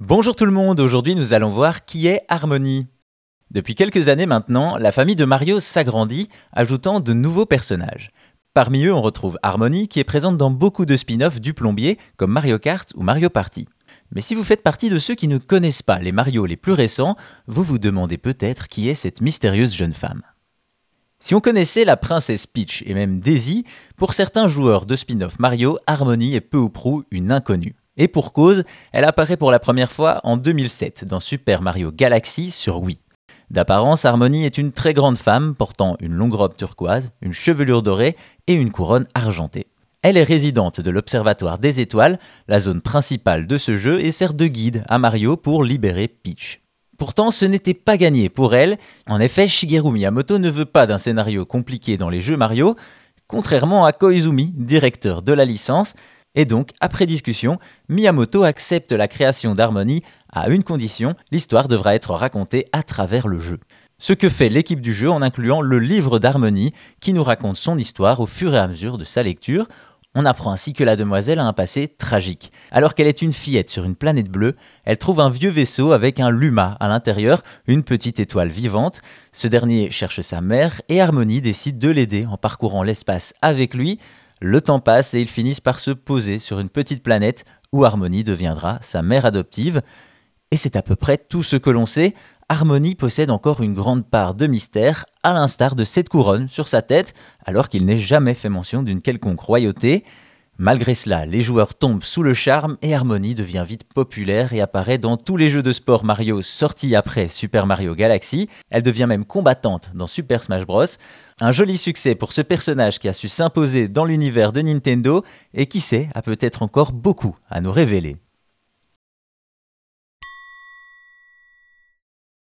Bonjour tout le monde, aujourd'hui nous allons voir qui est Harmony. Depuis quelques années maintenant, la famille de Mario s'agrandit, ajoutant de nouveaux personnages. Parmi eux, on retrouve Harmony qui est présente dans beaucoup de spin-offs du plombier comme Mario Kart ou Mario Party. Mais si vous faites partie de ceux qui ne connaissent pas les Mario les plus récents, vous vous demandez peut-être qui est cette mystérieuse jeune femme. Si on connaissait la princesse Peach et même Daisy, pour certains joueurs de spin-off Mario, Harmony est peu ou prou une inconnue. Et pour cause, elle apparaît pour la première fois en 2007 dans Super Mario Galaxy sur Wii. D'apparence, Harmony est une très grande femme portant une longue robe turquoise, une chevelure dorée et une couronne argentée. Elle est résidente de l'Observatoire des Étoiles, la zone principale de ce jeu, et sert de guide à Mario pour libérer Peach. Pourtant, ce n'était pas gagné pour elle. En effet, Shigeru Miyamoto ne veut pas d'un scénario compliqué dans les jeux Mario, contrairement à Koizumi, directeur de la licence, et donc, après discussion, Miyamoto accepte la création d'Harmony à une condition, l'histoire devra être racontée à travers le jeu. Ce que fait l'équipe du jeu en incluant le livre d'Harmony qui nous raconte son histoire au fur et à mesure de sa lecture. On apprend ainsi que la demoiselle a un passé tragique. Alors qu'elle est une fillette sur une planète bleue, elle trouve un vieux vaisseau avec un Luma à l'intérieur, une petite étoile vivante. Ce dernier cherche sa mère et Harmony décide de l'aider en parcourant l'espace avec lui. Le temps passe et ils finissent par se poser sur une petite planète où Harmony deviendra sa mère adoptive. Et c'est à peu près tout ce que l'on sait. Harmony possède encore une grande part de mystère, à l'instar de cette couronne sur sa tête, alors qu'il n'est jamais fait mention d'une quelconque royauté. Malgré cela, les joueurs tombent sous le charme et Harmony devient vite populaire et apparaît dans tous les jeux de sport Mario sortis après Super Mario Galaxy. Elle devient même combattante dans Super Smash Bros. Un joli succès pour ce personnage qui a su s'imposer dans l'univers de Nintendo et qui sait a peut-être encore beaucoup à nous révéler.